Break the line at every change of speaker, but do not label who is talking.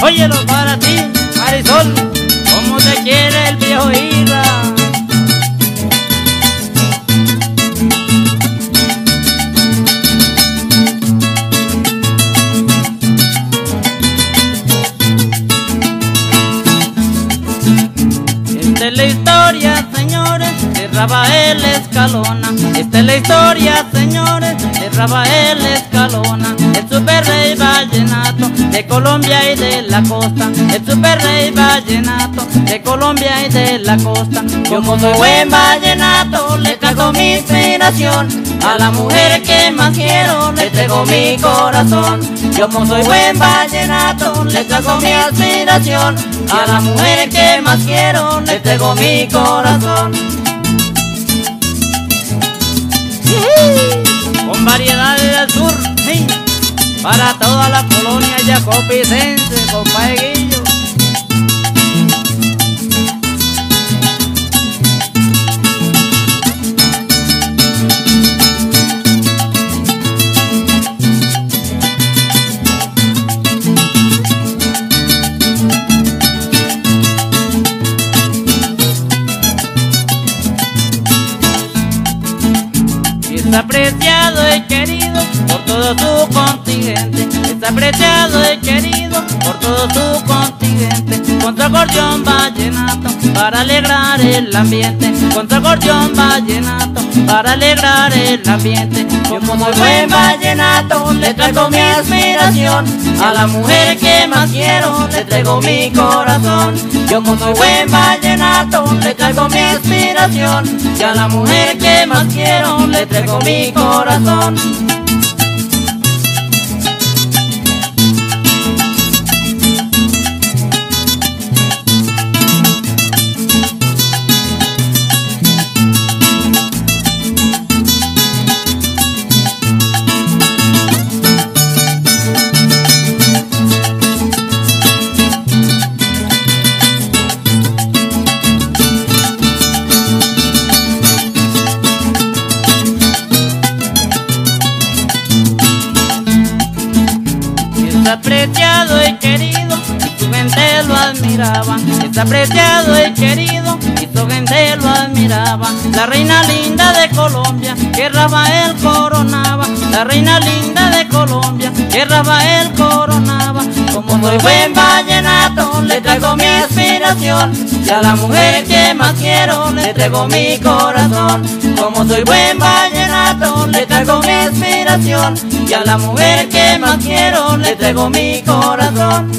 Óyelo para ti, Marisol, como te quiere el viejo Ira. Esta es la historia, señores, de Rafael Escalona. Esta es la historia, señores, de Rafael Escalona. El super rey de Colombia y de la costa. El super rey vallenato de Colombia y de la costa. Yo como buen vallenato, le traigo mi inspiración. A la mujer que más quiero, le traigo mi corazón. Yo como soy buen vallenato, le traigo mi aspiración. A la mujer que más quiero, le traigo mi corazón. Para toda la colonia yacopicense, compadre Está apreciado y querido por todo tu contingente. Está apreciado y querido por todo tu contingente. Contra acordeón vallenato para alegrar el ambiente. Contra acordeón vallenato para alegrar el ambiente. Yo como soy buen vallenato le traigo mi aspiración. A la mujer que más quiero le traigo mi corazón. Yo como soy buen vallenato le traigo mi aspiración. Y a la mujer que más quiero le traigo mi corazón. Está apreciado y querido y su gente lo admiraba. Está apreciado y querido y su gente lo admiraba. La reina linda de Colombia que Rafael coronaba. La reina linda de Colombia que Rafael coronaba. Como soy buen vallenato le traigo mi aspiración. Y a la mujer que más quiero le traigo mi corazón. Como soy buen vallenato le traigo mi aspiración. Y a la mujer que más quiero le traigo mi corazón.